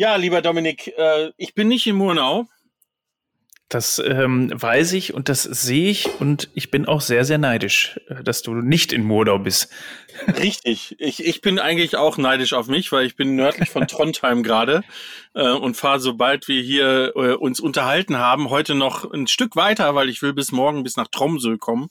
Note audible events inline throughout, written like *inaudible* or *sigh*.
Ja, lieber Dominik, äh, ich bin nicht in Murnau. Das ähm, weiß ich und das sehe ich und ich bin auch sehr, sehr neidisch, äh, dass du nicht in Murnau bist. *laughs* Richtig. Ich, ich bin eigentlich auch neidisch auf mich, weil ich bin nördlich von *laughs* Trondheim gerade äh, und fahre, sobald wir hier äh, uns unterhalten haben, heute noch ein Stück weiter, weil ich will bis morgen bis nach Tromsø kommen.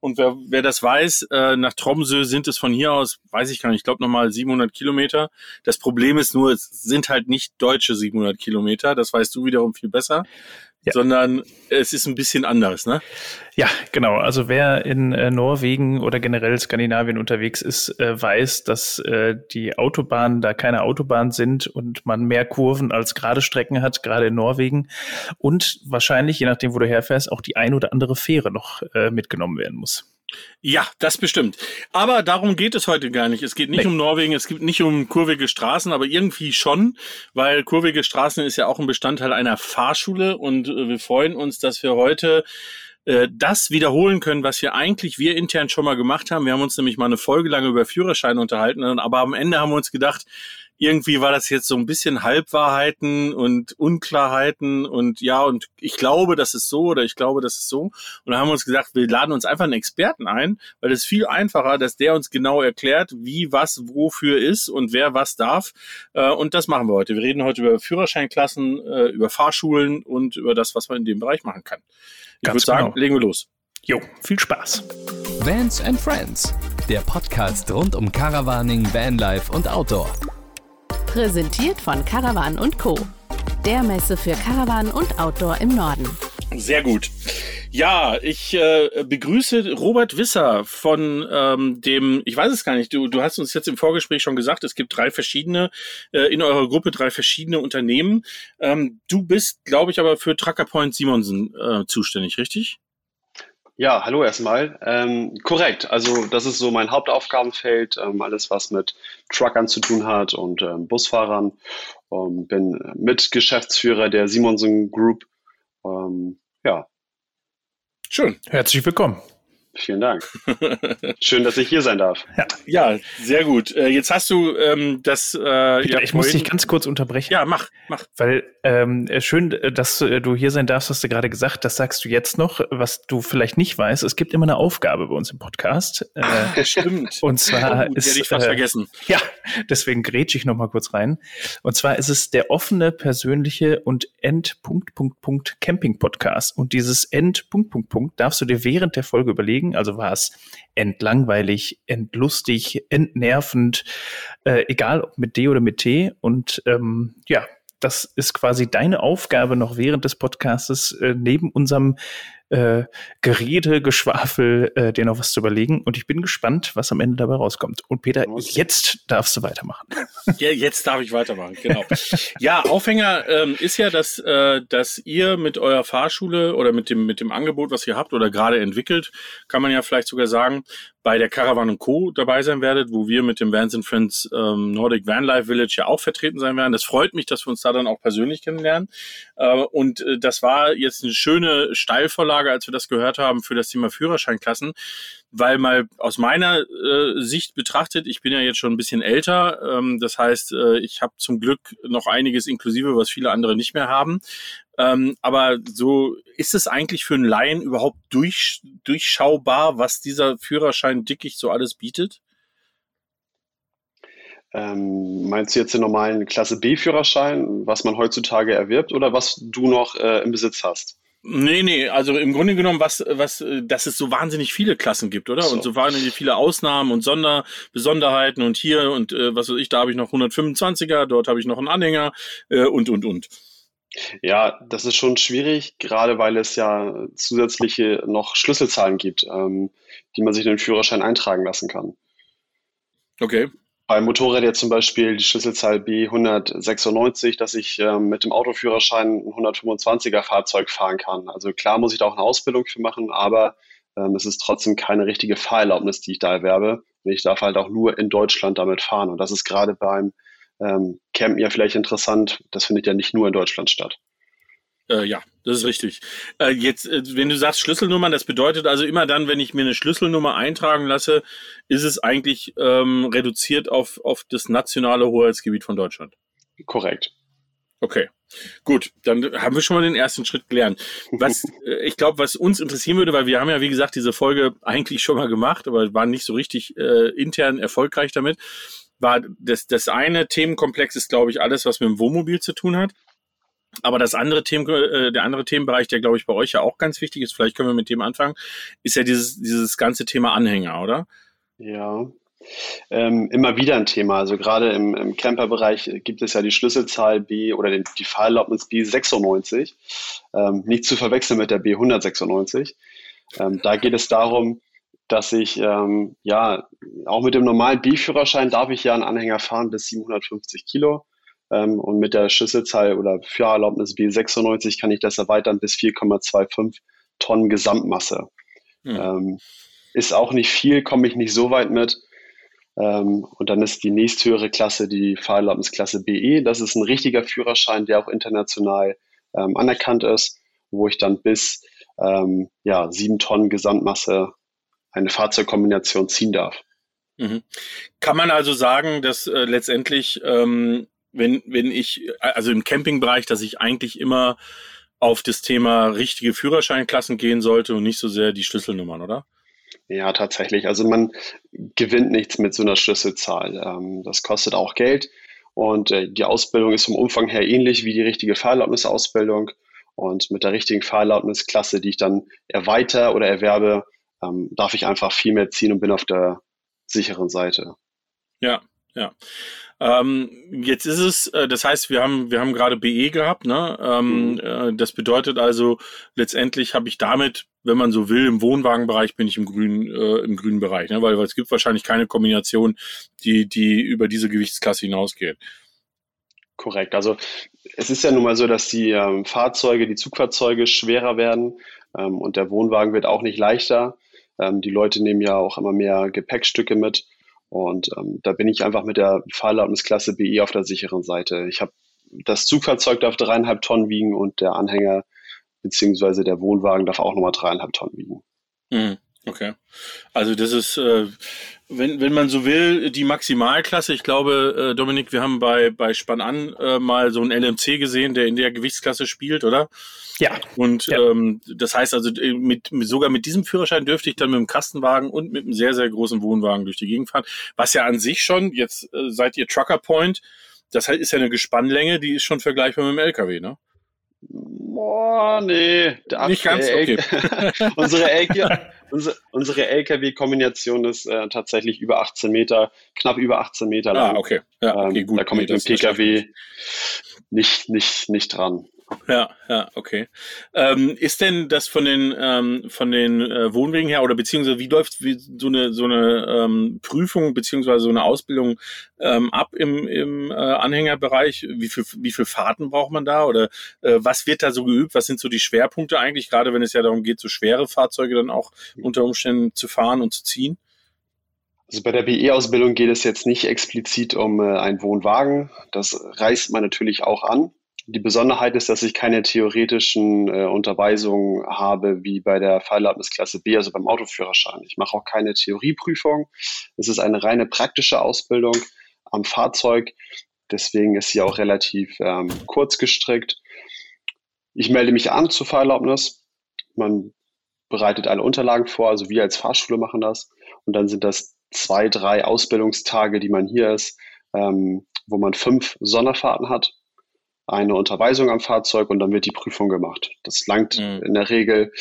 Und wer, wer das weiß, äh, nach Tromsø sind es von hier aus, weiß ich gar nicht, ich glaube nochmal 700 Kilometer. Das Problem ist nur, es sind halt nicht deutsche 700 Kilometer. Das weißt du wiederum viel besser ja. sondern es ist ein bisschen anders, ne? Ja, genau. Also wer in äh, Norwegen oder generell Skandinavien unterwegs ist, äh, weiß, dass äh, die Autobahnen da keine Autobahnen sind und man mehr Kurven als gerade Strecken hat, gerade in Norwegen. Und wahrscheinlich, je nachdem, wo du herfährst, auch die ein oder andere Fähre noch äh, mitgenommen werden muss. Ja, das bestimmt. Aber darum geht es heute gar nicht. Es geht nicht nee. um Norwegen, es geht nicht um kurvige Straßen, aber irgendwie schon, weil kurvige Straßen ist ja auch ein Bestandteil einer Fahrschule und äh, wir freuen uns, dass wir heute äh, das wiederholen können, was wir eigentlich wir intern schon mal gemacht haben. Wir haben uns nämlich mal eine Folge lang über Führerscheine unterhalten, aber am Ende haben wir uns gedacht, irgendwie war das jetzt so ein bisschen Halbwahrheiten und Unklarheiten und ja, und ich glaube, das ist so oder ich glaube, das ist so. Und dann haben wir uns gesagt, wir laden uns einfach einen Experten ein, weil es viel einfacher, dass der uns genau erklärt, wie was wofür ist und wer was darf. Äh, und das machen wir heute. Wir reden heute über Führerscheinklassen, äh, über Fahrschulen und über das, was man in dem Bereich machen kann. Ich würde sagen, genau. legen wir los. Jo, viel Spaß. Vans and Friends, der Podcast rund um Caravaning, Vanlife und Outdoor. Präsentiert von Caravan Co. Der Messe für Caravan und Outdoor im Norden. Sehr gut. Ja, ich äh, begrüße Robert Wisser von ähm, dem, ich weiß es gar nicht, du, du hast uns jetzt im Vorgespräch schon gesagt, es gibt drei verschiedene, äh, in eurer Gruppe drei verschiedene Unternehmen. Ähm, du bist, glaube ich, aber für Tracker Point Simonsen äh, zuständig, richtig? Ja, hallo erstmal. Ähm, korrekt, also das ist so mein Hauptaufgabenfeld, ähm, alles was mit Truckern zu tun hat und ähm, Busfahrern. Ähm, bin Mitgeschäftsführer der Simonsen Group. Ähm, ja. Schön, herzlich willkommen. Vielen Dank. Schön, dass ich hier sein darf. Ja, ja sehr gut. Äh, jetzt hast du ähm, das. Äh, Peter, ja, ich muss dich ganz kurz unterbrechen. Ja, mach, mach. Weil ähm, äh, schön, äh, dass äh, du hier sein darfst, hast du gerade gesagt. Das sagst du jetzt noch, was du vielleicht nicht weißt. Es gibt immer eine Aufgabe bei uns im Podcast. Äh, *laughs* Stimmt. Und zwar oh, ist. Hätte ich fast äh, vergessen. *laughs* Ja, deswegen grätsch ich noch mal kurz rein. Und zwar ist es der offene, persönliche und End Punkt Punkt Punkt Camping Podcast. Und dieses End Punkt Punkt Punkt darfst du dir während der Folge überlegen kriegen. Also war es entlangweilig, entlustig, entnervend, äh, egal ob mit D oder mit T. Und ähm, ja, das ist quasi deine Aufgabe noch während des Podcastes, äh, neben unserem äh, Gerede, Geschwafel, äh, dir noch was zu überlegen. Und ich bin gespannt, was am Ende dabei rauskommt. Und Peter, jetzt darfst du weitermachen. *laughs* Ja, jetzt darf ich weitermachen, genau. ja, Aufhänger ähm, ist ja, dass, äh, dass ihr mit eurer Fahrschule oder mit dem, mit dem Angebot, was ihr habt oder gerade entwickelt, kann man ja vielleicht sogar sagen, bei der Caravan Co. dabei sein werdet, wo wir mit dem Vans and Friends ähm, Nordic Van Life Village ja auch vertreten sein werden. Das freut mich, dass wir uns da dann auch persönlich kennenlernen. Äh, und äh, das war jetzt eine schöne Steilvorlage, als wir das gehört haben für das Thema Führerscheinklassen weil mal aus meiner äh, Sicht betrachtet, ich bin ja jetzt schon ein bisschen älter, ähm, das heißt, äh, ich habe zum Glück noch einiges inklusive, was viele andere nicht mehr haben. Ähm, aber so ist es eigentlich für einen Laien überhaupt durch, durchschaubar, was dieser Führerschein Dickicht so alles bietet? Ähm, meinst du jetzt den normalen Klasse B-Führerschein, was man heutzutage erwirbt, oder was du noch äh, im Besitz hast? Nee, nee, also im Grunde genommen, was, was, dass es so wahnsinnig viele Klassen gibt, oder? So. Und so wahnsinnig viele Ausnahmen und Sonder, Besonderheiten und hier und äh, was weiß ich, da habe ich noch 125er, dort habe ich noch einen Anhänger äh, und, und, und. Ja, das ist schon schwierig, gerade weil es ja zusätzliche noch Schlüsselzahlen gibt, ähm, die man sich in den Führerschein eintragen lassen kann. Okay. Beim Motorrad jetzt zum Beispiel die Schlüsselzahl B196, dass ich ähm, mit dem Autoführerschein ein 125er Fahrzeug fahren kann. Also klar muss ich da auch eine Ausbildung für machen, aber ähm, es ist trotzdem keine richtige Fahrerlaubnis, die ich da erwerbe. Ich darf halt auch nur in Deutschland damit fahren. Und das ist gerade beim ähm, Campen ja vielleicht interessant. Das findet ja nicht nur in Deutschland statt. Äh, ja, das ist richtig. Äh, jetzt, äh, wenn du sagst Schlüsselnummern, das bedeutet also immer dann, wenn ich mir eine Schlüsselnummer eintragen lasse, ist es eigentlich ähm, reduziert auf, auf das nationale Hoheitsgebiet von Deutschland. Korrekt. Okay. Gut, dann haben wir schon mal den ersten Schritt gelernt. Was *laughs* äh, ich glaube, was uns interessieren würde, weil wir haben ja wie gesagt diese Folge eigentlich schon mal gemacht, aber waren nicht so richtig äh, intern erfolgreich damit, war das das eine Themenkomplex ist glaube ich alles, was mit dem Wohnmobil zu tun hat. Aber das andere Themen, äh, der andere Themenbereich, der glaube ich bei euch ja auch ganz wichtig ist, vielleicht können wir mit dem anfangen, ist ja dieses dieses ganze Thema Anhänger, oder? Ja, ähm, immer wieder ein Thema. Also gerade im, im Camper-Bereich gibt es ja die Schlüsselzahl B oder den, die Fahrerlaubnis B96, ähm, nicht zu verwechseln mit der B196. Ähm, da geht es darum, dass ich, ähm, ja, auch mit dem normalen B-Führerschein darf ich ja einen Anhänger fahren bis 750 Kilo. Ähm, und mit der Schlüsselzahl oder Fahrerlaubnis B96 kann ich das erweitern bis 4,25 Tonnen Gesamtmasse. Mhm. ist auch nicht viel, komme ich nicht so weit mit. Ähm, und dann ist die nächsthöhere Klasse die Fahrerlaubnisklasse BE. Das ist ein richtiger Führerschein, der auch international ähm, anerkannt ist, wo ich dann bis ähm, ja, sieben Tonnen Gesamtmasse eine Fahrzeugkombination ziehen darf. Mhm. Kann man also sagen, dass äh, letztendlich, ähm, wenn, wenn ich, also im Campingbereich, dass ich eigentlich immer auf das Thema richtige Führerscheinklassen gehen sollte und nicht so sehr die Schlüsselnummern, oder? Ja, tatsächlich. Also man gewinnt nichts mit so einer Schlüsselzahl. Ähm, das kostet auch Geld und äh, die Ausbildung ist vom Umfang her ähnlich wie die richtige Fahrerlaubnisausbildung. Und mit der richtigen Fahrerlaubnisklasse, die ich dann erweitere oder erwerbe, ähm, darf ich einfach viel mehr ziehen und bin auf der sicheren Seite. Ja, ja. Ähm, jetzt ist es, äh, das heißt, wir haben, wir haben gerade BE gehabt, ne? Ähm, mhm. äh, das bedeutet also, letztendlich habe ich damit, wenn man so will, im Wohnwagenbereich bin ich im grünen, äh, im grünen Bereich, ne? Weil, weil es gibt wahrscheinlich keine Kombination, die, die über diese Gewichtsklasse hinausgeht. Korrekt. Also es ist ja nun mal so, dass die ähm, Fahrzeuge, die Zugfahrzeuge schwerer werden ähm, und der Wohnwagen wird auch nicht leichter. Ähm, die Leute nehmen ja auch immer mehr Gepäckstücke mit. Und ähm, da bin ich einfach mit der Fahrerlaubnisklasse BE auf der sicheren Seite. Ich habe das Zugfahrzeug darf dreieinhalb Tonnen wiegen und der Anhänger beziehungsweise der Wohnwagen darf auch nochmal dreieinhalb Tonnen wiegen. Mhm. Okay. Also das ist, äh, wenn, wenn man so will, die Maximalklasse. Ich glaube, äh, Dominik, wir haben bei, bei Spann an äh, mal so einen LMC gesehen, der in der Gewichtsklasse spielt, oder? Ja. Und ja. Ähm, das heißt also, äh, mit, sogar mit diesem Führerschein dürfte ich dann mit dem Kastenwagen und mit einem sehr, sehr großen Wohnwagen durch die Gegend fahren. Was ja an sich schon, jetzt äh, seid ihr Trucker Point, das ist ja eine Gespannlänge, die ist schon vergleichbar mit dem LKW, ne? Boah, nee. Nicht ganz, okay. *laughs* unsere, LKW, unsere, unsere LKW-Kombination ist äh, tatsächlich über 18 Meter, knapp über 18 Meter lang. Ah, okay. Ja, okay, ähm, gut. Da komme ich mit dem PKW nicht, nicht, nicht dran. Ja, ja, okay. Ähm, ist denn das von den ähm, von den äh, Wohnwegen her oder beziehungsweise wie läuft wie so eine so eine ähm, Prüfung beziehungsweise so eine Ausbildung ähm, ab im, im äh, Anhängerbereich? Wie viel wie viel Fahrten braucht man da oder äh, was wird da so geübt? Was sind so die Schwerpunkte eigentlich? Gerade wenn es ja darum geht, so schwere Fahrzeuge dann auch unter Umständen zu fahren und zu ziehen. Also bei der BE-Ausbildung geht es jetzt nicht explizit um äh, einen Wohnwagen. Das reißt man natürlich auch an. Die Besonderheit ist, dass ich keine theoretischen äh, Unterweisungen habe wie bei der Fahrerlaubnisklasse B, also beim Autoführerschein. Ich mache auch keine Theorieprüfung. Es ist eine reine praktische Ausbildung am Fahrzeug. Deswegen ist sie auch relativ ähm, kurz gestrickt. Ich melde mich an zur Fahrerlaubnis. Man bereitet alle Unterlagen vor, also wir als Fahrschule machen das. Und dann sind das zwei, drei Ausbildungstage, die man hier ist, ähm, wo man fünf Sonderfahrten hat eine Unterweisung am Fahrzeug und dann wird die Prüfung gemacht. Das langt mhm. in der Regel,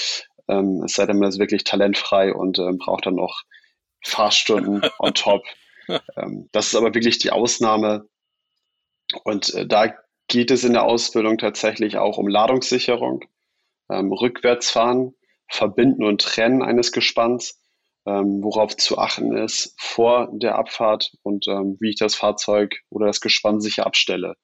ähm, es sei denn, man ist wirklich talentfrei und ähm, braucht dann noch Fahrstunden *laughs* on top. Ähm, das ist aber wirklich die Ausnahme. Und äh, da geht es in der Ausbildung tatsächlich auch um Ladungssicherung, ähm, Rückwärtsfahren, Verbinden und Trennen eines Gespanns, ähm, worauf zu achten ist vor der Abfahrt und ähm, wie ich das Fahrzeug oder das Gespann sicher abstelle.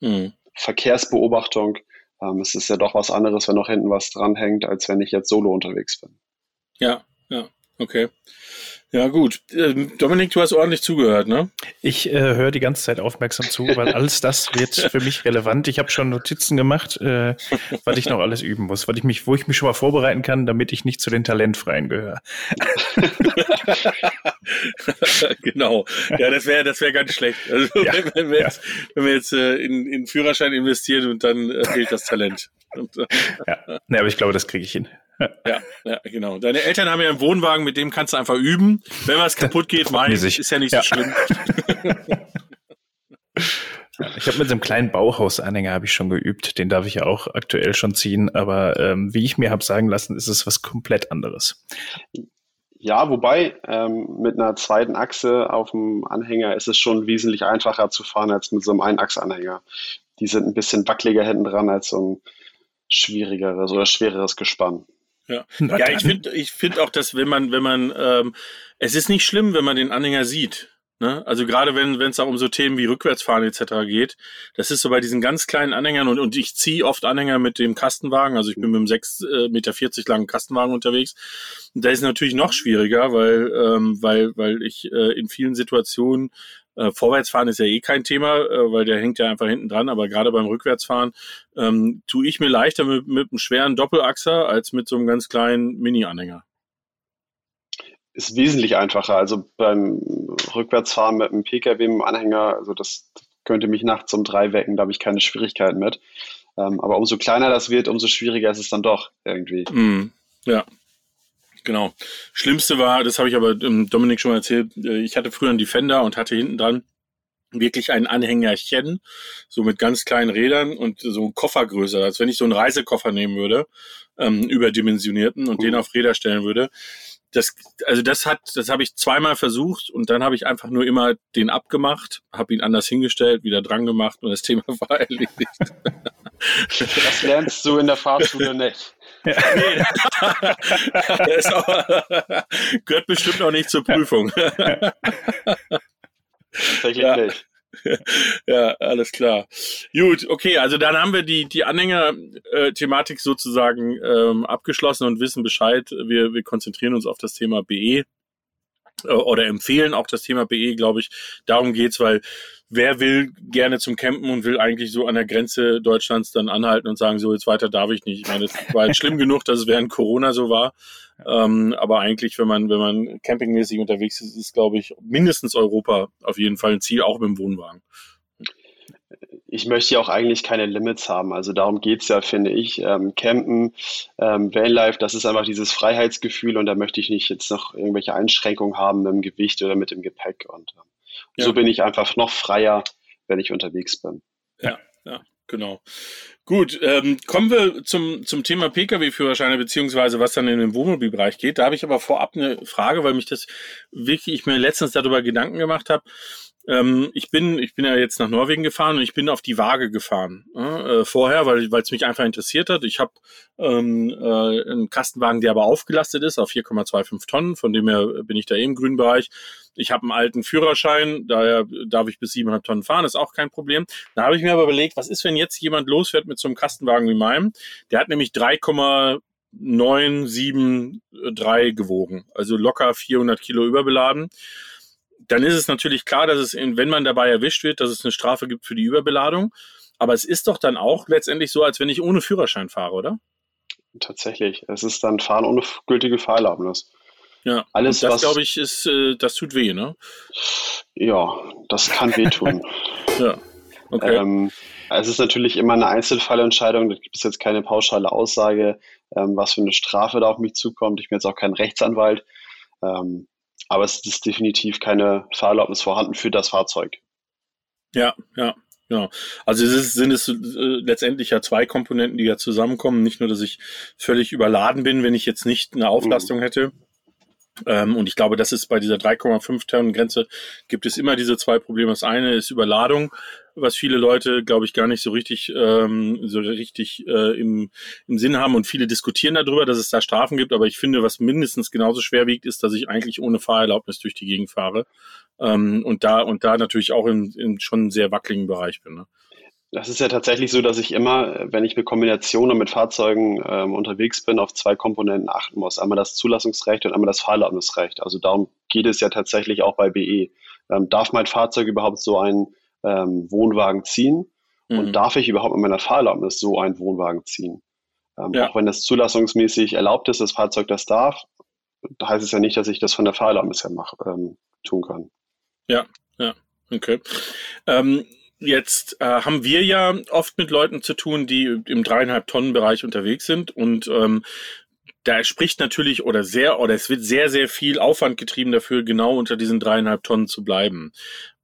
Mhm. Verkehrsbeobachtung. Ähm, es ist ja doch was anderes, wenn noch hinten was dranhängt, als wenn ich jetzt solo unterwegs bin. Ja, ja, okay. Ja, gut. Ähm, Dominik, du hast ordentlich zugehört, ne? Ich äh, höre die ganze Zeit aufmerksam zu, weil alles das wird für mich relevant. Ich habe schon Notizen gemacht, äh, was ich noch alles üben muss, weil ich mich, wo ich mich schon mal vorbereiten kann, damit ich nicht zu den Talentfreien gehöre. *laughs* genau. Ja, das wäre das wäre ganz schlecht. Also, ja, wenn, wenn, wir jetzt, wenn wir jetzt äh, in, in Führerschein investieren und dann äh, fehlt das Talent. Und, äh, ja, nee, aber ich glaube, das kriege ich hin. Ja, ja, genau. Deine Eltern haben ja einen Wohnwagen, mit dem kannst du einfach üben. Wenn was kaputt geht, mein, ist ja nicht ja. so schlimm. *laughs* Ich habe mit so einem kleinen Bauhausanhänger habe ich schon geübt. Den darf ich ja auch aktuell schon ziehen. Aber ähm, wie ich mir habe sagen lassen, ist es was komplett anderes. Ja, wobei ähm, mit einer zweiten Achse auf dem Anhänger ist es schon wesentlich einfacher zu fahren als mit so einem Einachsanhänger. Die sind ein bisschen wackeliger hinten dran als so ein schwierigeres oder schwereres Gespann. Ja, ja ich finde ich finde auch, dass wenn man, wenn man, ähm, es ist nicht schlimm, wenn man den Anhänger sieht. Ne? Also gerade wenn es auch um so Themen wie Rückwärtsfahren etc. geht, das ist so bei diesen ganz kleinen Anhängern und, und ich ziehe oft Anhänger mit dem Kastenwagen, also ich bin mit einem 6,40 äh, Meter langen Kastenwagen unterwegs. Und da ist es natürlich noch schwieriger, weil, ähm, weil, weil ich äh, in vielen Situationen äh, Vorwärtsfahren ist ja eh kein Thema, äh, weil der hängt ja einfach hinten dran, aber gerade beim Rückwärtsfahren ähm, tue ich mir leichter mit, mit einem schweren Doppelachser als mit so einem ganz kleinen Mini-Anhänger ist wesentlich einfacher. Also beim Rückwärtsfahren mit einem Pkw, mit einem Anhänger, also das könnte mich nachts um drei wecken, da habe ich keine Schwierigkeiten mit. Ähm, aber umso kleiner das wird, umso schwieriger ist es dann doch irgendwie. Mm, ja, genau. Schlimmste war, das habe ich aber ähm, Dominik schon mal erzählt, äh, ich hatte früher einen Defender und hatte hinten dran wirklich ein Anhängerchen, so mit ganz kleinen Rädern und so ein Koffergröße, als wenn ich so einen Reisekoffer nehmen würde, ähm, überdimensionierten und uh. den auf Räder stellen würde das, also das hat, das habe ich zweimal versucht und dann habe ich einfach nur immer den abgemacht, habe ihn anders hingestellt, wieder dran gemacht und das *laughs* Thema war erledigt. Das lernst du in der Fahrschule nicht. Ja. Nee, das *laughs* auch, *laughs* gehört bestimmt noch nicht zur Prüfung. Tatsächlich ja. nicht. *laughs* ja, alles klar. Gut, okay, also dann haben wir die, die Anhänger-Thematik sozusagen ähm, abgeschlossen und wissen Bescheid. Wir, wir konzentrieren uns auf das Thema BE oder empfehlen auch das Thema BE, glaube ich. Darum geht's, weil wer will gerne zum Campen und will eigentlich so an der Grenze Deutschlands dann anhalten und sagen, so jetzt weiter darf ich nicht. Ich meine, es war jetzt schlimm genug, dass es während Corona so war. Ähm, aber eigentlich, wenn man, wenn man campingmäßig unterwegs ist, ist, glaube ich, mindestens Europa auf jeden Fall ein Ziel, auch mit dem Wohnwagen. Ich möchte ja auch eigentlich keine Limits haben. Also darum geht's ja, finde ich. Ähm, Campen, ähm, Vanlife, das ist einfach dieses Freiheitsgefühl und da möchte ich nicht jetzt noch irgendwelche Einschränkungen haben mit dem Gewicht oder mit dem Gepäck. Und ähm, ja. so bin ich einfach noch freier, wenn ich unterwegs bin. Ja, ja, genau. Gut, ähm, kommen wir zum, zum Thema Pkw-Führerscheine, beziehungsweise was dann in den Wohnmobilbereich geht. Da habe ich aber vorab eine Frage, weil mich das wirklich, ich mir letztens darüber Gedanken gemacht habe. Ähm, ich bin, ich bin ja jetzt nach Norwegen gefahren und ich bin auf die Waage gefahren äh, vorher, weil es mich einfach interessiert hat. Ich habe ähm, äh, einen Kastenwagen, der aber aufgelastet ist auf 4,25 Tonnen, von dem her bin ich da eh im grünen Bereich. Ich habe einen alten Führerschein, daher darf ich bis 7,5 Tonnen fahren, ist auch kein Problem. Da habe ich mir aber überlegt, was ist, wenn jetzt jemand losfährt mit so einem Kastenwagen wie meinem? Der hat nämlich 3,973 gewogen, also locker 400 Kilo überbeladen dann ist es natürlich klar, dass es, wenn man dabei erwischt wird, dass es eine Strafe gibt für die Überbeladung. Aber es ist doch dann auch letztendlich so, als wenn ich ohne Führerschein fahre, oder? Tatsächlich. Es ist dann Fahren ohne gültige Fahrerlaubnis. Ja, alles, das glaube ich, ist, äh, das tut weh, ne? Ja, das kann wehtun. *laughs* ja. Okay. Ähm, es ist natürlich immer eine Einzelfallentscheidung. Da gibt es jetzt keine pauschale Aussage, ähm, was für eine Strafe da auf mich zukommt. Ich bin jetzt auch kein Rechtsanwalt. Ähm, aber es ist definitiv keine Fahrerlaubnis vorhanden für das Fahrzeug. Ja, ja, ja. Also es ist, sind es äh, letztendlich ja zwei Komponenten, die ja zusammenkommen. Nicht nur, dass ich völlig überladen bin, wenn ich jetzt nicht eine Auflastung mhm. hätte. Ähm, und ich glaube, das ist bei dieser 3,5 Tonnen Grenze gibt es immer diese zwei Probleme. Das eine ist Überladung was viele Leute, glaube ich, gar nicht so richtig, ähm, so richtig äh, im, im Sinn haben und viele diskutieren darüber, dass es da Strafen gibt, aber ich finde, was mindestens genauso schwer wiegt, ist, dass ich eigentlich ohne Fahrerlaubnis durch die Gegend fahre ähm, und da und da natürlich auch in, in schon sehr wackeligen Bereich bin. Ne? Das ist ja tatsächlich so, dass ich immer, wenn ich mit Kombinationen mit Fahrzeugen ähm, unterwegs bin, auf zwei Komponenten achten muss. Einmal das Zulassungsrecht und einmal das Fahrerlaubnisrecht. Also darum geht es ja tatsächlich auch bei BE. Ähm, darf mein Fahrzeug überhaupt so einen ähm, Wohnwagen ziehen? Mhm. Und darf ich überhaupt mit meiner Fahrerlaubnis so einen Wohnwagen ziehen? Ähm, ja. Auch wenn das zulassungsmäßig erlaubt ist, das Fahrzeug das darf, heißt es ja nicht, dass ich das von der Fahrerlaubnis her mach, ähm, tun kann. Ja, ja, okay. Ähm, Jetzt äh, haben wir ja oft mit Leuten zu tun, die im dreieinhalb Tonnen Bereich unterwegs sind und ähm, da spricht natürlich oder sehr oder es wird sehr sehr viel Aufwand getrieben dafür, genau unter diesen dreieinhalb Tonnen zu bleiben.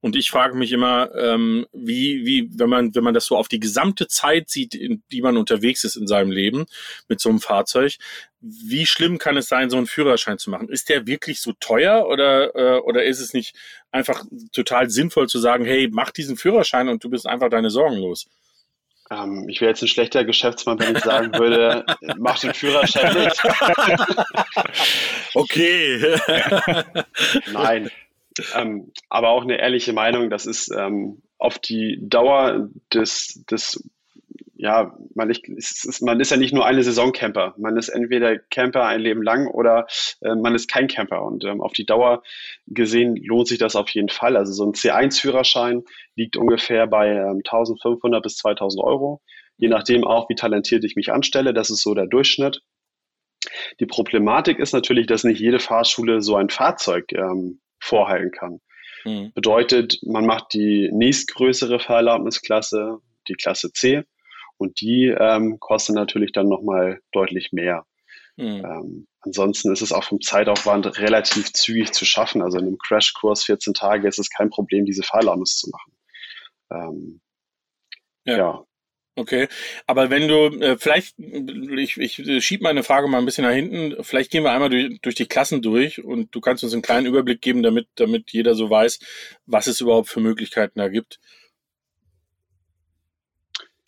Und ich frage mich immer, ähm, wie, wie, wenn man, wenn man das so auf die gesamte Zeit sieht, in die man unterwegs ist in seinem Leben mit so einem Fahrzeug, wie schlimm kann es sein, so einen Führerschein zu machen? Ist der wirklich so teuer oder, äh, oder ist es nicht einfach total sinnvoll zu sagen, hey, mach diesen Führerschein und du bist einfach deine Sorgen los? Ähm, ich wäre jetzt ein schlechter Geschäftsmann, wenn ich sagen würde, *laughs* mach den Führerschein nicht. okay. *laughs* Nein, ähm, aber auch eine ehrliche Meinung, das ist ähm, auf die Dauer des, des ja, man ist, man ist ja nicht nur eine Saisoncamper. Man ist entweder Camper ein Leben lang oder äh, man ist kein Camper. Und ähm, auf die Dauer gesehen lohnt sich das auf jeden Fall. Also so ein C1-Führerschein liegt ungefähr bei ähm, 1500 bis 2000 Euro. Je nachdem auch, wie talentiert ich mich anstelle. Das ist so der Durchschnitt. Die Problematik ist natürlich, dass nicht jede Fahrschule so ein Fahrzeug ähm, vorhalten kann. Mhm. Bedeutet, man macht die nächstgrößere Fahrerlaubnisklasse, die Klasse C, und die ähm, kostet natürlich dann nochmal deutlich mehr. Mhm. Ähm, ansonsten ist es auch vom Zeitaufwand relativ zügig zu schaffen. Also in einem Crashkurs 14 Tage ist es kein Problem, diese Fahrerlaubnis zu machen. Ähm, ja. ja. Okay, aber wenn du äh, vielleicht, ich, ich schieb meine Frage mal ein bisschen nach hinten, vielleicht gehen wir einmal durch, durch die Klassen durch und du kannst uns einen kleinen Überblick geben, damit, damit jeder so weiß, was es überhaupt für Möglichkeiten da gibt.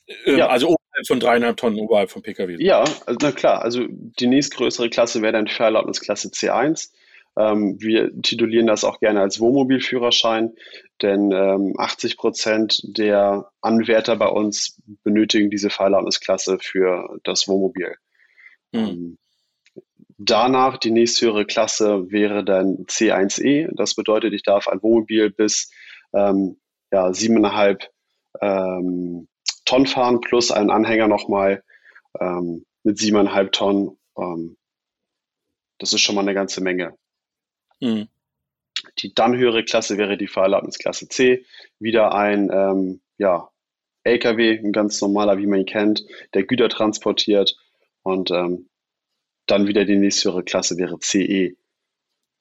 Äh, ja. Also oberhalb von dreieinhalb Tonnen, oberhalb von Pkw. Ja, also, na klar, also die nächstgrößere Klasse wäre dann Fahrerlaubnisklasse C1. Ähm, wir titulieren das auch gerne als Wohnmobilführerschein, denn ähm, 80 Prozent der Anwärter bei uns benötigen diese Fahrerlaubnisklasse für das Wohnmobil. Mhm. Danach die nächsthöhere Klasse wäre dann C1E. Das bedeutet, ich darf ein Wohnmobil bis ähm, ja, siebeneinhalb ähm, Tonnen fahren plus einen Anhänger nochmal ähm, mit siebeneinhalb Tonnen. Ähm, das ist schon mal eine ganze Menge. Mhm. Die dann höhere Klasse wäre die Fahrerlaubnisklasse C. Wieder ein ähm, ja, LKW, ein ganz normaler, wie man ihn kennt, der Güter transportiert. Und ähm, dann wieder die nächsthöhere Klasse wäre CE.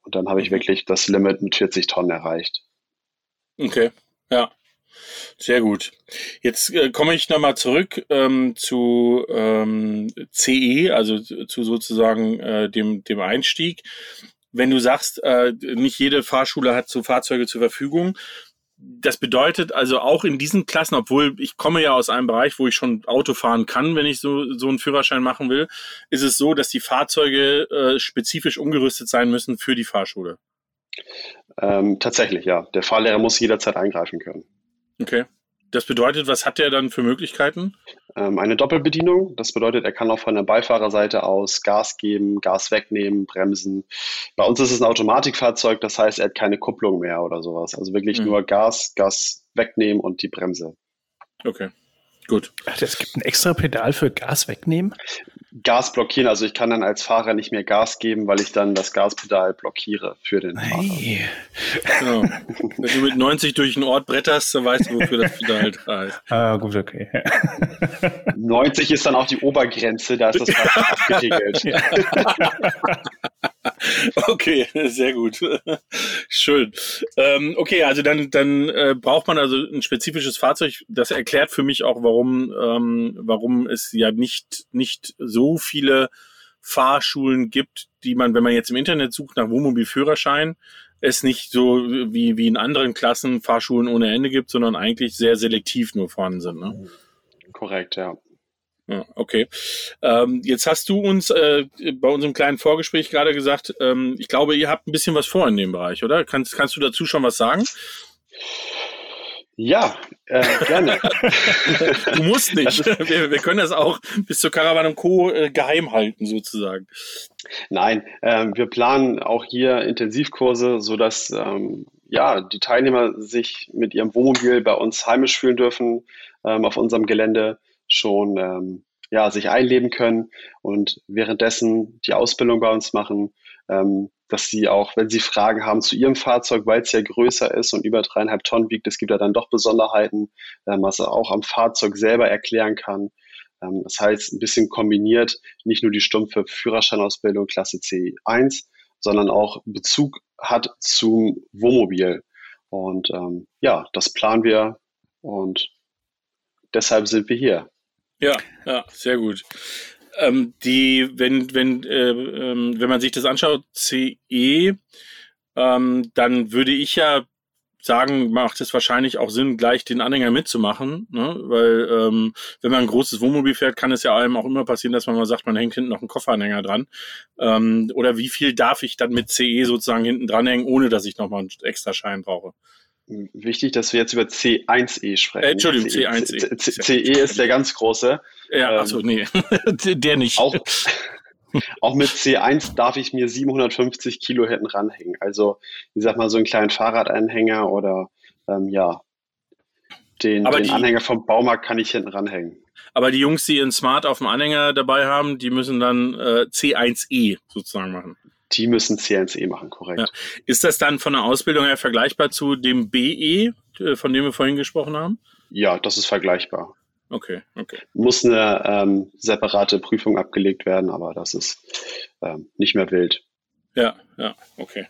Und dann habe ich mhm. wirklich das Limit mit 40 Tonnen erreicht. Okay, ja. Sehr gut. Jetzt äh, komme ich nochmal zurück ähm, zu ähm, CE, also zu sozusagen äh, dem, dem Einstieg wenn du sagst, äh, nicht jede Fahrschule hat so Fahrzeuge zur Verfügung, das bedeutet also auch in diesen Klassen, obwohl ich komme ja aus einem Bereich, wo ich schon Auto fahren kann, wenn ich so, so einen Führerschein machen will, ist es so, dass die Fahrzeuge äh, spezifisch umgerüstet sein müssen für die Fahrschule. Ähm, tatsächlich, ja. Der Fahrlehrer muss jederzeit eingreifen können. Okay. Das bedeutet, was hat er dann für Möglichkeiten? Ähm, eine Doppelbedienung. Das bedeutet, er kann auch von der Beifahrerseite aus Gas geben, Gas wegnehmen, bremsen. Bei uns ist es ein Automatikfahrzeug, das heißt, er hat keine Kupplung mehr oder sowas. Also wirklich mhm. nur Gas, Gas wegnehmen und die Bremse. Okay. Gut. Ach, es gibt ein extra Pedal für Gas wegnehmen? Gas blockieren. Also ich kann dann als Fahrer nicht mehr Gas geben, weil ich dann das Gaspedal blockiere für den hey. Fahrer. Ja. Wenn du mit 90 durch den Ort bretterst, dann weißt du, wofür das Pedal da ist. Ah, gut, okay. 90 ist dann auch die Obergrenze, da ist das *laughs* abgeregelt. *laughs* Okay, sehr gut. Schön. Ähm, okay, also dann, dann äh, braucht man also ein spezifisches Fahrzeug. Das erklärt für mich auch, warum, ähm, warum es ja nicht, nicht so viele Fahrschulen gibt, die man, wenn man jetzt im Internet sucht nach Wohnmobilführerschein, es nicht so wie, wie in anderen Klassen Fahrschulen ohne Ende gibt, sondern eigentlich sehr selektiv nur vorhanden sind. Ne? Korrekt, ja. Ja, okay. Ähm, jetzt hast du uns äh, bei unserem kleinen Vorgespräch gerade gesagt, ähm, ich glaube, ihr habt ein bisschen was vor in dem Bereich, oder? Kannst, kannst du dazu schon was sagen? Ja, äh, gerne. *laughs* du musst nicht. Wir, wir, können das auch bis zur Caravan und Co. Äh, geheim halten, sozusagen. Nein, äh, wir planen auch hier Intensivkurse, sodass ähm, ja, die Teilnehmer sich mit ihrem Wohnmobil bei uns heimisch fühlen dürfen ähm, auf unserem Gelände, schon ähm, ja, sich einleben können und währenddessen die Ausbildung bei uns machen, ähm, dass sie auch, wenn sie Fragen haben zu ihrem Fahrzeug, weil es ja größer ist und über dreieinhalb Tonnen wiegt, es gibt ja dann doch Besonderheiten, ähm, was er auch am Fahrzeug selber erklären kann. Ähm, das heißt, ein bisschen kombiniert, nicht nur die stumpfe Führerscheinausbildung Klasse C1, sondern auch Bezug hat zum Wohnmobil. Und ähm, ja, das planen wir und deshalb sind wir hier. Ja, ja, sehr gut. Ähm, die, wenn, wenn, äh, ähm, wenn man sich das anschaut, CE, ähm, dann würde ich ja sagen, macht es wahrscheinlich auch Sinn, gleich den Anhänger mitzumachen, ne? weil ähm, wenn man ein großes Wohnmobil fährt, kann es ja einem auch immer passieren, dass man mal sagt, man hängt hinten noch einen Kofferanhänger dran. Ähm, oder wie viel darf ich dann mit CE sozusagen hinten dranhängen, ohne dass ich nochmal einen extra Schein brauche? Wichtig, dass wir jetzt über C1E sprechen. Äh, Entschuldigung, C1E. CE ist der ganz große. Ja, ähm, achso, nee, *laughs* der nicht. Auch, *laughs* auch mit C1 darf ich mir 750 Kilo hinten ranhängen. Also, ich sag mal, so einen kleinen Fahrradanhänger oder ähm, ja, den, den die, Anhänger vom Baumarkt kann ich hinten ranhängen. Aber die Jungs, die ihren Smart auf dem Anhänger dabei haben, die müssen dann äh, C1E sozusagen machen. Die müssen CNC machen, korrekt. Ja. Ist das dann von der Ausbildung her vergleichbar zu dem BE, äh, von dem wir vorhin gesprochen haben? Ja, das ist vergleichbar. Okay, okay. Muss eine ähm, separate Prüfung abgelegt werden, aber das ist ähm, nicht mehr wild. Ja, ja, okay.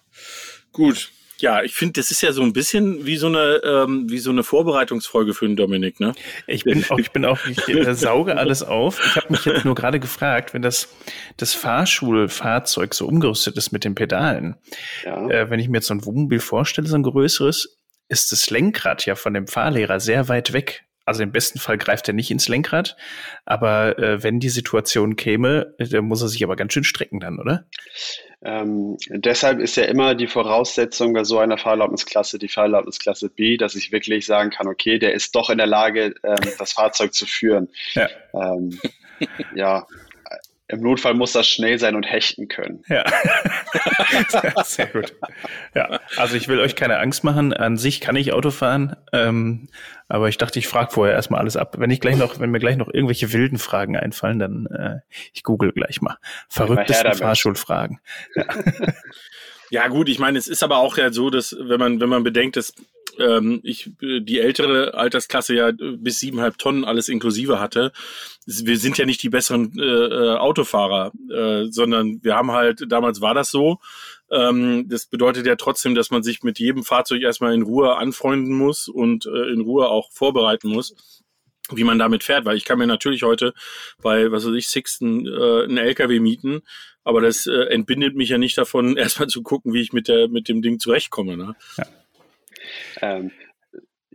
Gut. Ja, ich finde, das ist ja so ein bisschen wie so eine ähm, wie so eine Vorbereitungsfolge für den Dominik, ne? Ich bin auch, ich bin auch, ich äh, sauge alles auf. Ich habe mich jetzt nur gerade gefragt, wenn das das Fahrschulfahrzeug so umgerüstet ist mit den Pedalen, ja. äh, wenn ich mir jetzt so ein Wohnmobil vorstelle, so ein größeres, ist das Lenkrad ja von dem Fahrlehrer sehr weit weg. Also im besten Fall greift er nicht ins Lenkrad, aber äh, wenn die Situation käme, äh, dann muss er sich aber ganz schön strecken dann, oder? Ähm, deshalb ist ja immer die Voraussetzung bei so einer Fahrerlaubnisklasse die Fahrerlaubnisklasse B, dass ich wirklich sagen kann, okay, der ist doch in der Lage, ähm, das Fahrzeug zu führen. Ja. Ähm, ja, im Notfall muss das schnell sein und hechten können. Ja. *laughs* Sehr gut. Ja, also ich will euch keine Angst machen. An sich kann ich Auto fahren, ähm, aber ich dachte, ich frage vorher erstmal alles ab. Wenn ich gleich noch, wenn mir gleich noch irgendwelche wilden Fragen einfallen, dann äh, ich google gleich mal. Verrücktesten Fahrschulfragen. *laughs* Ja. ja, gut, ich meine, es ist aber auch ja so, dass wenn man, wenn man bedenkt, dass ähm, ich die ältere Altersklasse ja bis siebeneinhalb Tonnen alles inklusive hatte. Wir sind ja nicht die besseren äh, äh, Autofahrer, äh, sondern wir haben halt, damals war das so. Ähm, das bedeutet ja trotzdem, dass man sich mit jedem Fahrzeug erstmal in Ruhe anfreunden muss und äh, in Ruhe auch vorbereiten muss wie man damit fährt, weil ich kann mir natürlich heute bei, was weiß ich, Sixten äh, einen LKW mieten, aber das äh, entbindet mich ja nicht davon, *laughs* erstmal zu gucken, wie ich mit der mit dem Ding zurechtkomme. Ne? Ja. Ähm,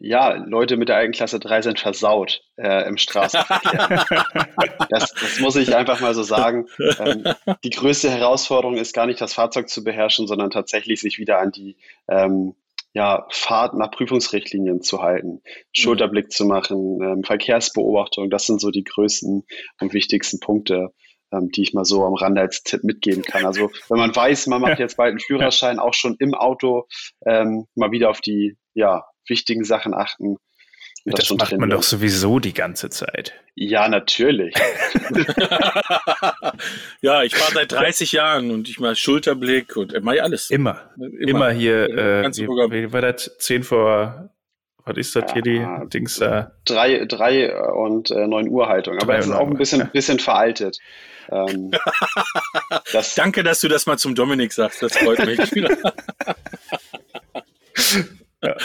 ja, Leute mit der Eigenklasse 3 sind versaut äh, im Straßenverkehr. *laughs* das, das, muss ich einfach mal so sagen. Ähm, die größte Herausforderung ist gar nicht das Fahrzeug zu beherrschen, sondern tatsächlich sich wieder an die ähm, ja, Fahrt nach Prüfungsrichtlinien zu halten, Schulterblick zu machen, ähm, Verkehrsbeobachtung. Das sind so die größten und wichtigsten Punkte, ähm, die ich mal so am Rande als Tipp mitgeben kann. Also wenn man weiß, man macht jetzt bald einen Führerschein, auch schon im Auto ähm, mal wieder auf die ja, wichtigen Sachen achten. Das, das macht man doch sowieso die ganze Zeit. Ja, natürlich. *laughs* *laughs* ja, ich fahre seit 30 Jahren und ich mache Schulterblick und äh, mache alles. Immer. Immer, Immer hier, äh, wie, wie war das? 10 vor was ist das hier, die Dings da? Drei, drei und äh, neun Uhr Haltung. Aber es ist auch ein bisschen, ja. bisschen veraltet. Ähm, *laughs* das Danke, dass du das mal zum Dominik sagst. Das freut mich. *laughs* *laughs* ja.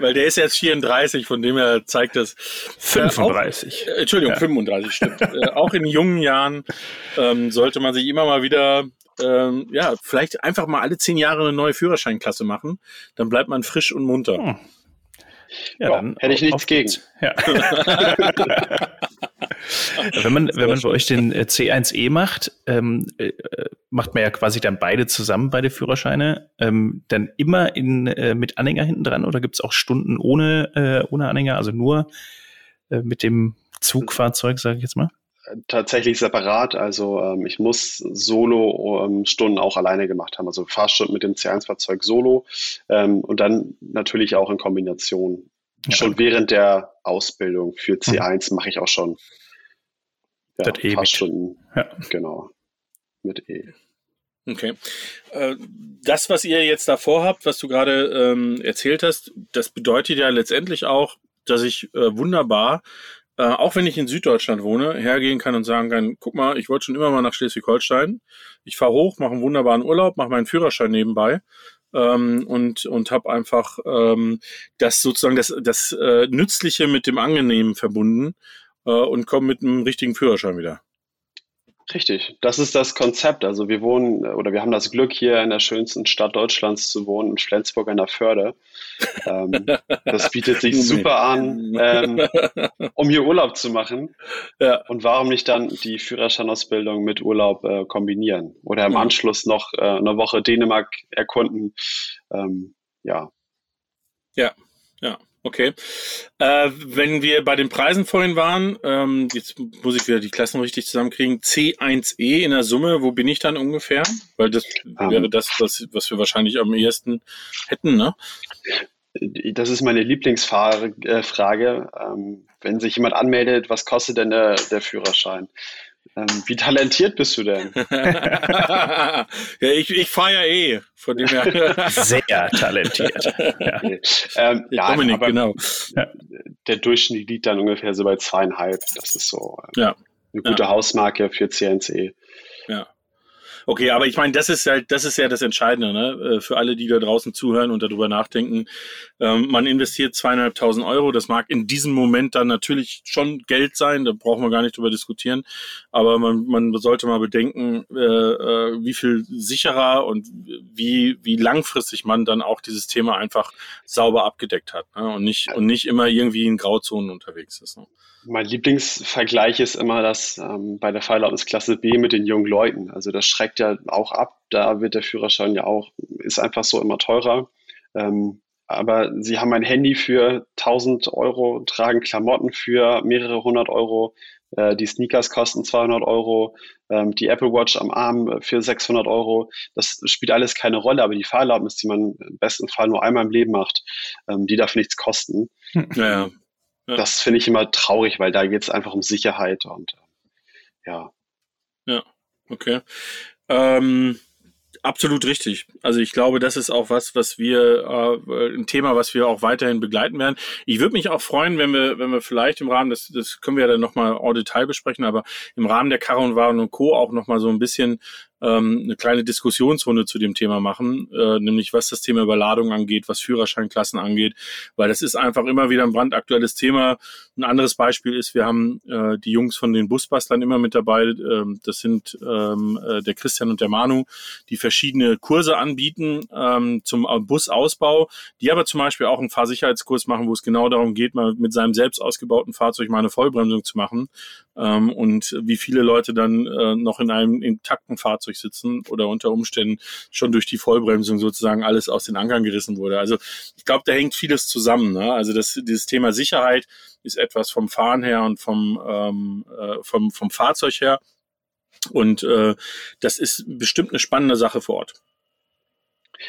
Weil der ist jetzt 34, von dem er zeigt das. 35. Äh, auch, äh, Entschuldigung, ja. 35, stimmt. äh, auch in jungen Jahren ähm, sollte man sich immer mal wieder, ähm, ja, vielleicht einfach mal alle zehn Jahre eine neue Führerscheinklasse machen. Dann bleibt man frisch und munter. Hm. Ja, ja, dann hätte ich nichts gegen. Ja. *laughs* wenn man, wenn man bei euch den äh, C1E macht, ähm, äh, macht man ja quasi dann beide zusammen, beide Führerscheine. Ähm, dann immer in, äh, mit Anhänger hinten dran oder gibt es auch Stunden ohne, äh, ohne Anhänger, also nur äh, mit dem Zugfahrzeug, sage ich jetzt mal? Tatsächlich separat. Also ähm, ich muss Solo-Stunden ähm, auch alleine gemacht haben. Also Fahrstunden mit dem C1-Fahrzeug solo ähm, und dann natürlich auch in Kombination. Ja. Schon während der Ausbildung für C1 mhm. mache ich auch schon ja, e Fahrstunden. Ja. Genau. Mit E. Okay. Äh, das, was ihr jetzt davor habt, was du gerade ähm, erzählt hast, das bedeutet ja letztendlich auch, dass ich äh, wunderbar äh, auch wenn ich in Süddeutschland wohne, hergehen kann und sagen kann, guck mal, ich wollte schon immer mal nach Schleswig-Holstein. Ich fahre hoch, mache einen wunderbaren Urlaub, mache meinen Führerschein nebenbei ähm, und, und habe einfach ähm, das sozusagen das, das äh, Nützliche mit dem Angenehmen verbunden äh, und komme mit einem richtigen Führerschein wieder. Richtig, das ist das Konzept. Also wir wohnen oder wir haben das Glück, hier in der schönsten Stadt Deutschlands zu wohnen, in Flensburg an der Förde. Ähm, *laughs* das bietet sich super an, ähm, um hier Urlaub zu machen. *laughs* Ja. Und warum nicht dann die Führerscheinausbildung mit Urlaub äh, kombinieren oder im Anschluss noch äh, eine Woche Dänemark erkunden? Ähm, ja. Ja, ja. Okay. Äh, wenn wir bei den Preisen vorhin waren, ähm, jetzt muss ich wieder die Klassen richtig zusammenkriegen. C1E in der Summe, wo bin ich dann ungefähr? Weil das um. Ähm. wäre das, was, was wir wahrscheinlich am ehesten hätten, ne? Das ist meine Lieblingsfrage. Äh, ähm, wenn sich jemand anmeldet, was kostet denn der, der Führerschein? Ähm, wie talentiert bist du denn? *laughs* ja, ich, ich fahre ja eh, von dem her. Sehr talentiert. Ja, ähm, ja Dominik, genau. Der Durchschnitt liegt dann ungefähr so bei zweieinhalb. Das ist so äh, ja. eine gute ja. Hausmarke für CNC. Ja. Okay, aber ich meine, das ist halt, das ist ja das Entscheidende, ne? Äh, für alle, die da draußen zuhören und darüber nachdenken. Ähm, man investiert zweieinhalbtausend Euro. Das mag in diesem Moment dann natürlich schon Geld sein, da brauchen wir gar nicht drüber diskutieren. Aber man, man sollte mal bedenken, äh, äh, wie viel sicherer und wie, wie langfristig man dann auch dieses Thema einfach sauber abgedeckt hat ne? und nicht und nicht immer irgendwie in Grauzonen unterwegs ist. Ne? Mein Lieblingsvergleich ist immer das ähm, bei der Fahrerlaubnisklasse B mit den jungen Leuten. Also das schreckt ja auch ab. Da wird der Führerschein ja auch, ist einfach so immer teurer. Ähm, aber sie haben ein Handy für 1000 Euro, tragen Klamotten für mehrere hundert Euro. Äh, die Sneakers kosten 200 Euro, ähm, die Apple Watch am Arm für 600 Euro. Das spielt alles keine Rolle, aber die Fahrerlaubnis, die man im besten Fall nur einmal im Leben macht, ähm, die darf nichts kosten. Ja, ja. Ja. Das finde ich immer traurig, weil da geht es einfach um Sicherheit und äh, ja. Ja, okay. Ähm, absolut richtig. Also ich glaube, das ist auch was, was wir äh, ein Thema, was wir auch weiterhin begleiten werden. Ich würde mich auch freuen, wenn wir, wenn wir vielleicht im Rahmen, das, das können wir ja dann nochmal en Detail besprechen, aber im Rahmen der Karren Waren und Co. auch nochmal so ein bisschen ähm, eine kleine Diskussionsrunde zu dem Thema machen, äh, nämlich was das Thema Überladung angeht, was Führerscheinklassen angeht, weil das ist einfach immer wieder ein brandaktuelles Thema. Ein anderes Beispiel ist, wir haben äh, die Jungs von den Busbastlern immer mit dabei. Ähm, das sind ähm, äh, der Christian und der Manu, die verschiedene Kurse anbieten ähm, zum Busausbau, die aber zum Beispiel auch einen Fahrsicherheitskurs machen, wo es genau darum geht, mal mit seinem selbst ausgebauten Fahrzeug mal eine Vollbremsung zu machen ähm, und wie viele Leute dann äh, noch in einem intakten Fahrzeug sitzen oder unter Umständen schon durch die Vollbremsung sozusagen alles aus den Ankern gerissen wurde. Also ich glaube, da hängt vieles zusammen. Ne? Also das, dieses Thema Sicherheit ist etwas vom Fahren her und vom, ähm, äh, vom, vom Fahrzeug her. Und äh, das ist bestimmt eine spannende Sache vor Ort.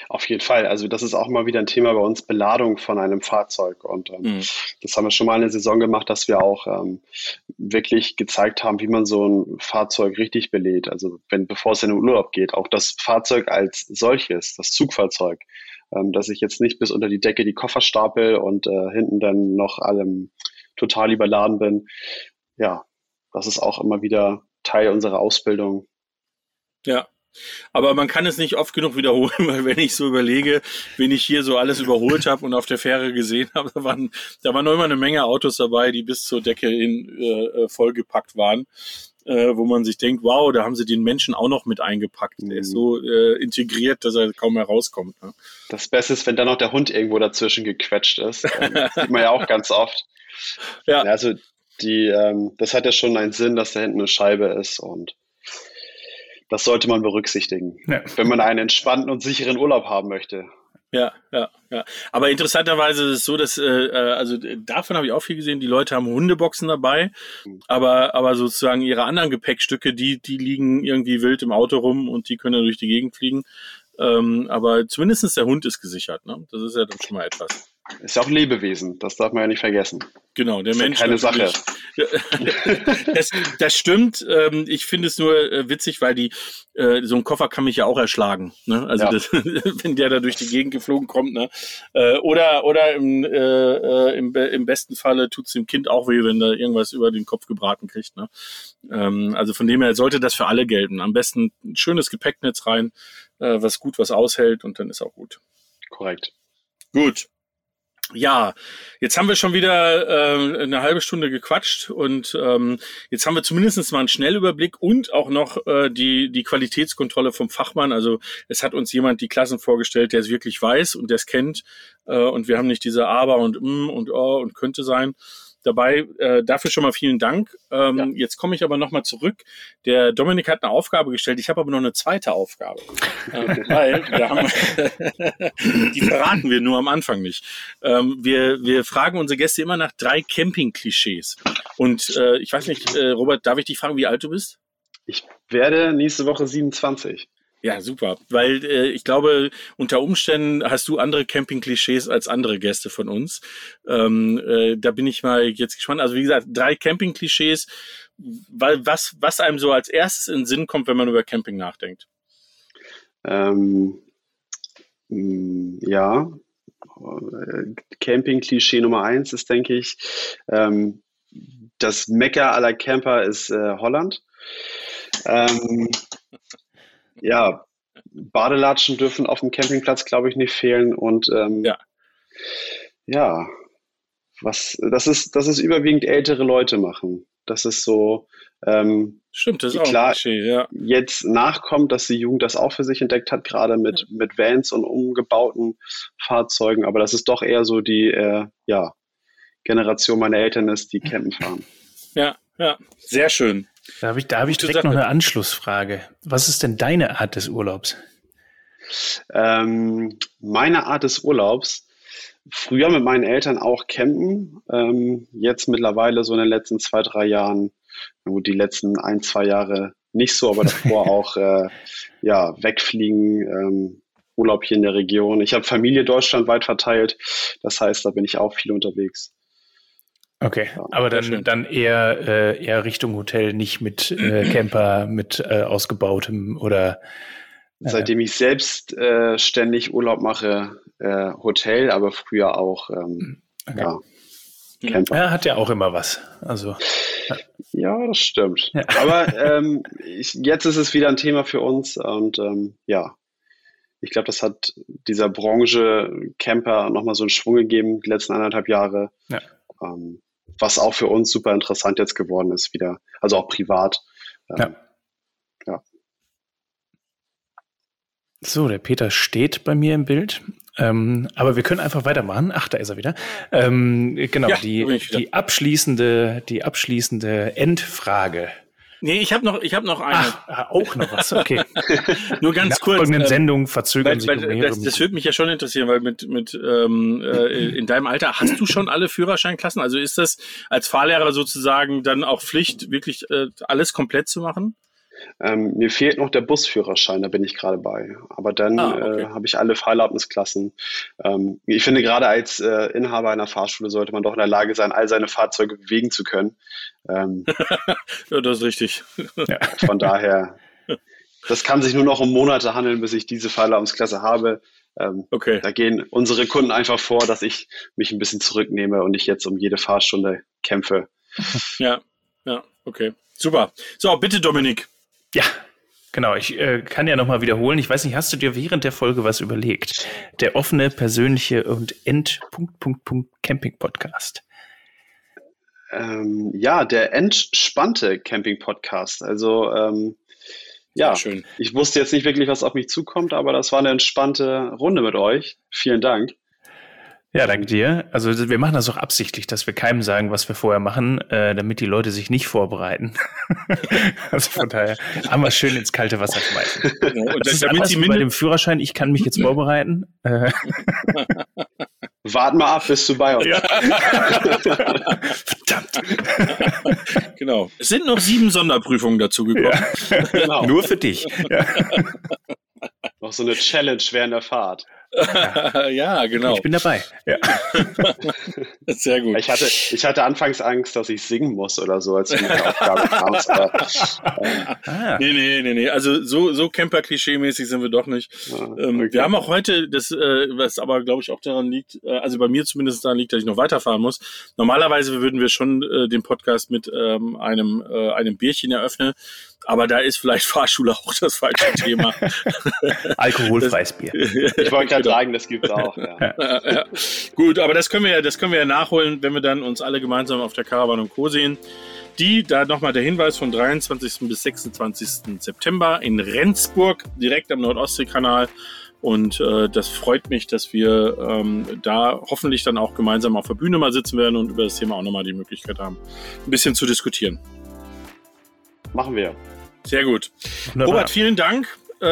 Auf jeden Fall. Also das ist auch mal wieder ein Thema bei uns, Beladung von einem Fahrzeug. Und ähm, mhm. das haben wir schon mal eine Saison gemacht, dass wir auch ähm, wirklich gezeigt haben, wie man so ein Fahrzeug richtig belädt. Also wenn bevor es in den Urlaub geht, auch das Fahrzeug als solches, das Zugfahrzeug, ähm, dass ich jetzt nicht bis unter die Decke die Koffer stapel und äh, hinten dann noch allem total überladen bin. Ja, das ist auch immer wieder Teil unserer Ausbildung. Ja, aber man kann es nicht oft genug wiederholen, *laughs* weil wenn ich so überlege, wen ich hier so alles überholt habe und auf der Fähre gesehen habe, da waren, da waren noch immer eine Menge Autos dabei, die bis zur Decke in, äh, vollgepackt waren. Äh, wo man sich denkt, wow, da haben sie den Menschen auch noch mit eingepackt. Der ist mhm. so äh, integriert, dass er kaum mehr rauskommt. Ne? Das Beste ist, wenn da noch der Hund irgendwo dazwischen gequetscht ist. Das *laughs* sieht man ja auch ganz oft. Ja. Also die, ähm, das hat ja schon einen Sinn, dass da hinten eine Scheibe ist und das sollte man berücksichtigen, ja. wenn man einen entspannten und sicheren Urlaub haben möchte. Ja, ja, ja. Aber interessanterweise ist es so, dass, äh, äh also davon habe ich auch viel gesehen, die Leute haben Hundeboxen dabei, aber, aber sozusagen ihre anderen Gepäckstücke, die, die liegen irgendwie wild im Auto rum und die können durch die Gegend fliegen. Ähm, aber zumindestens der Hund ist gesichert. Ne? Das ist ja dann schon mal etwas. Ist ja auch ein Lebewesen, das darf man ja nicht vergessen. Genau, der ist Mensch. Ja keine Sache. *laughs* das, das stimmt. Ähm, ich finde es nur äh, witzig, weil die äh, so ein Koffer kann mich ja auch erschlagen. Ne? Also ja. das, *laughs* wenn der da durch die Gegend geflogen kommt. Ne? Äh, oder oder im, äh, im, im besten Falle tut es dem Kind auch weh, wenn da irgendwas über den Kopf gebraten kriegt. Ne? Ähm, also von dem her sollte das für alle gelten. Am besten ein schönes Gepäcknetz rein, was gut was aushält und dann ist auch gut. Korrekt. Gut. Ja, jetzt haben wir schon wieder äh, eine halbe Stunde gequatscht und ähm, jetzt haben wir zumindest mal einen Schnellüberblick und auch noch äh, die, die Qualitätskontrolle vom Fachmann. Also es hat uns jemand die Klassen vorgestellt, der es wirklich weiß und der es kennt äh, und wir haben nicht diese Aber und mm und Oh und könnte sein dabei. Äh, dafür schon mal vielen Dank. Ähm, ja. Jetzt komme ich aber nochmal zurück. Der Dominik hat eine Aufgabe gestellt. Ich habe aber noch eine zweite Aufgabe. *laughs* äh, weil wir haben, *laughs* die verraten wir nur am Anfang nicht. Ähm, wir, wir fragen unsere Gäste immer nach drei Camping-Klischees. Und äh, ich weiß nicht, äh, Robert, darf ich dich fragen, wie alt du bist? Ich werde nächste Woche 27. Ja, super. Weil äh, ich glaube, unter Umständen hast du andere Camping-Klischees als andere Gäste von uns. Ähm, äh, da bin ich mal jetzt gespannt. Also wie gesagt, drei Camping-Klischees, weil was, was einem so als erstes in den Sinn kommt, wenn man über Camping nachdenkt. Ähm, mm, ja, Camping-Klischee Nummer eins ist, denke ich, ähm, das Mecker aller Camper ist äh, Holland. Ähm, ja, Badelatschen dürfen auf dem Campingplatz, glaube ich, nicht fehlen. Und ähm, ja. ja, was, das ist, das ist überwiegend ältere Leute machen. Das ist so, ähm, Stimmt, das ist klar, auch Klischee, ja. jetzt nachkommt, dass die Jugend das auch für sich entdeckt hat, gerade mit, ja. mit Vans und umgebauten Fahrzeugen, aber das ist doch eher so die äh, ja, Generation meiner Eltern ist, die campen fahren. Ja, ja, sehr schön. Da habe ich, da hab ich direkt noch eine Anschlussfrage. Was ist denn deine Art des Urlaubs? Ähm, meine Art des Urlaubs, früher mit meinen Eltern auch campen, ähm, jetzt mittlerweile so in den letzten zwei, drei Jahren, gut, die letzten ein, zwei Jahre nicht so, aber davor *laughs* auch äh, ja, wegfliegen, ähm, Urlaub hier in der Region. Ich habe Familie deutschlandweit verteilt, das heißt, da bin ich auch viel unterwegs. Okay, aber dann, dann eher, äh, eher Richtung Hotel, nicht mit äh, Camper, mit äh, ausgebautem oder. Äh, Seitdem ich selbst äh, ständig Urlaub mache, äh, Hotel, aber früher auch ähm, okay. ja, Camper. Ja, hat ja auch immer was. Also. Ja, ja das stimmt. Ja. Aber *laughs* ähm, ich, jetzt ist es wieder ein Thema für uns und ähm, ja, ich glaube, das hat dieser Branche Camper nochmal so einen Schwung gegeben, die letzten anderthalb Jahre. Ja. Ähm, was auch für uns super interessant jetzt geworden ist, wieder, also auch privat. Ähm, ja. ja. So, der Peter steht bei mir im Bild. Ähm, aber wir können einfach weitermachen. Ach, da ist er wieder. Ähm, genau, ja, die, die abschließende, die abschließende Endfrage Nee, ich habe noch, ich habe noch eine. Ach, ah, auch noch was, okay. *laughs* Nur ganz kurz. In ähm, Sendung verzögern weil, weil, sich das, das würde mich ja schon interessieren, weil mit, mit ähm, äh, in deinem Alter hast du schon alle Führerscheinklassen? Also ist das als Fahrlehrer sozusagen dann auch Pflicht, wirklich äh, alles komplett zu machen? Ähm, mir fehlt noch der Busführerschein, da bin ich gerade bei. Aber dann ah, okay. äh, habe ich alle Fahrerlaubnisklassen. Ähm, ich finde, gerade als äh, Inhaber einer Fahrschule sollte man doch in der Lage sein, all seine Fahrzeuge bewegen zu können. Ähm, *laughs* ja, das ist richtig. ja, von daher, das kann sich nur noch um Monate handeln, bis ich diese Fahrerlaubnisklasse habe. Ähm, okay. Da gehen unsere Kunden einfach vor, dass ich mich ein bisschen zurücknehme und nicht jetzt um jede Fahrstunde kämpfe. Ja, ja, okay. Super. So, bitte Dominik. Ja, genau. Ich äh, kann ja nochmal wiederholen. Ich weiß nicht, hast du dir während der Folge was überlegt? Der offene, persönliche und End Punkt, Punkt, Punkt Camping Podcast. Ähm, ja, der entspannte Camping Podcast. Also, ähm, ja, schön. ich wusste jetzt nicht wirklich, was auf mich zukommt, aber das war eine entspannte Runde mit euch. Vielen Dank. Ja, danke dir. Also wir machen das auch absichtlich, dass wir keinem sagen, was wir vorher machen, äh, damit die Leute sich nicht vorbereiten. *laughs* also von daher haben wir schön ins kalte Wasser schmeißen. Genau. Und das ist damit sie bei dem Führerschein, ich kann mich jetzt *laughs* vorbereiten. Äh. Warten mal ab, bis du bei uns. Ja. Verdammt. genau. Es sind noch sieben Sonderprüfungen dazu gekommen. Ja. Genau. Nur für dich. Ja. Noch so eine Challenge während der Fahrt. *laughs* ja, genau. Ich bin dabei. Ja. *laughs* Sehr gut. Ich hatte, ich hatte anfangs Angst, dass ich singen muss oder so, als du mit der Aufgabe kamst. *laughs* Aber, äh. ah. Nee, nee, nee, nee. Also so, so Camper-Klischee-mäßig sind wir doch nicht. Ah, ähm, okay. Wir haben auch heute, das, äh, was aber, glaube ich, auch daran liegt, äh, also bei mir zumindest daran liegt, dass ich noch weiterfahren muss. Normalerweise würden wir schon äh, den Podcast mit ähm, einem, einem Bierchen eröffnen. Aber da ist vielleicht Fahrschule auch das falsche Thema. Alkoholfreies Bier. Ich wollte gerade sagen, das gibt es auch. *laughs* Ja. Ja, ja. Gut, aber das können wir ja, das können wir ja nachholen, wenn wir dann uns alle gemeinsam auf der Caravan und Co. sehen. Die, da nochmal der Hinweis von 23. bis 26. September in Rendsburg, direkt am Nordostseekanal. Und äh, das freut mich, dass wir ähm, da hoffentlich dann auch gemeinsam auf der Bühne mal sitzen werden und über das Thema auch nochmal die Möglichkeit haben, ein bisschen zu diskutieren. Machen wir. Sehr gut. Wunderbar. Robert, vielen Dank,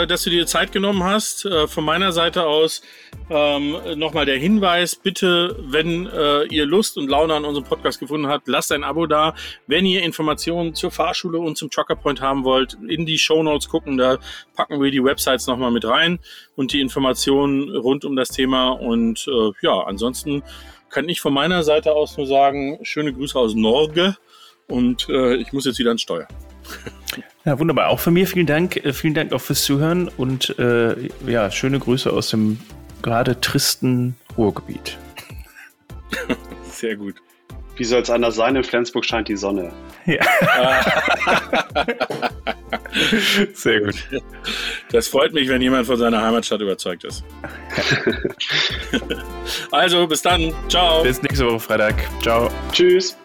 dass du dir Zeit genommen hast. Äh, von meiner Seite aus ähm, nochmal der Hinweis, bitte, wenn äh, ihr Lust und Laune an unserem Podcast gefunden habt, lasst ein Abo da. Wenn ihr Informationen zur Fahrschule und zum Trucker Point haben wollt, in die Show Notes gucken, da packen wir die Websites nochmal mit rein und die Informationen rund um das Thema. Und äh, ja, ansonsten kann ich von meiner Seite aus nur sagen, schöne Grüße aus Norge und äh, ich muss jetzt wieder ans Steuer. Ja, wunderbar. Auch von mir vielen Dank. Äh, vielen Dank auch fürs Zuhören und äh, ja, schöne Grüße aus dem gerade tristen Ruhrgebiet. *laughs* Sehr gut. Wie soll es anders sein? In Flensburg scheint die Sonne. Ja. *laughs* Sehr gut. Das freut mich, wenn jemand von seiner Heimatstadt überzeugt ist. *laughs* also, bis dann. Ciao. Bis nächste Woche Freitag. Ciao. Tschüss.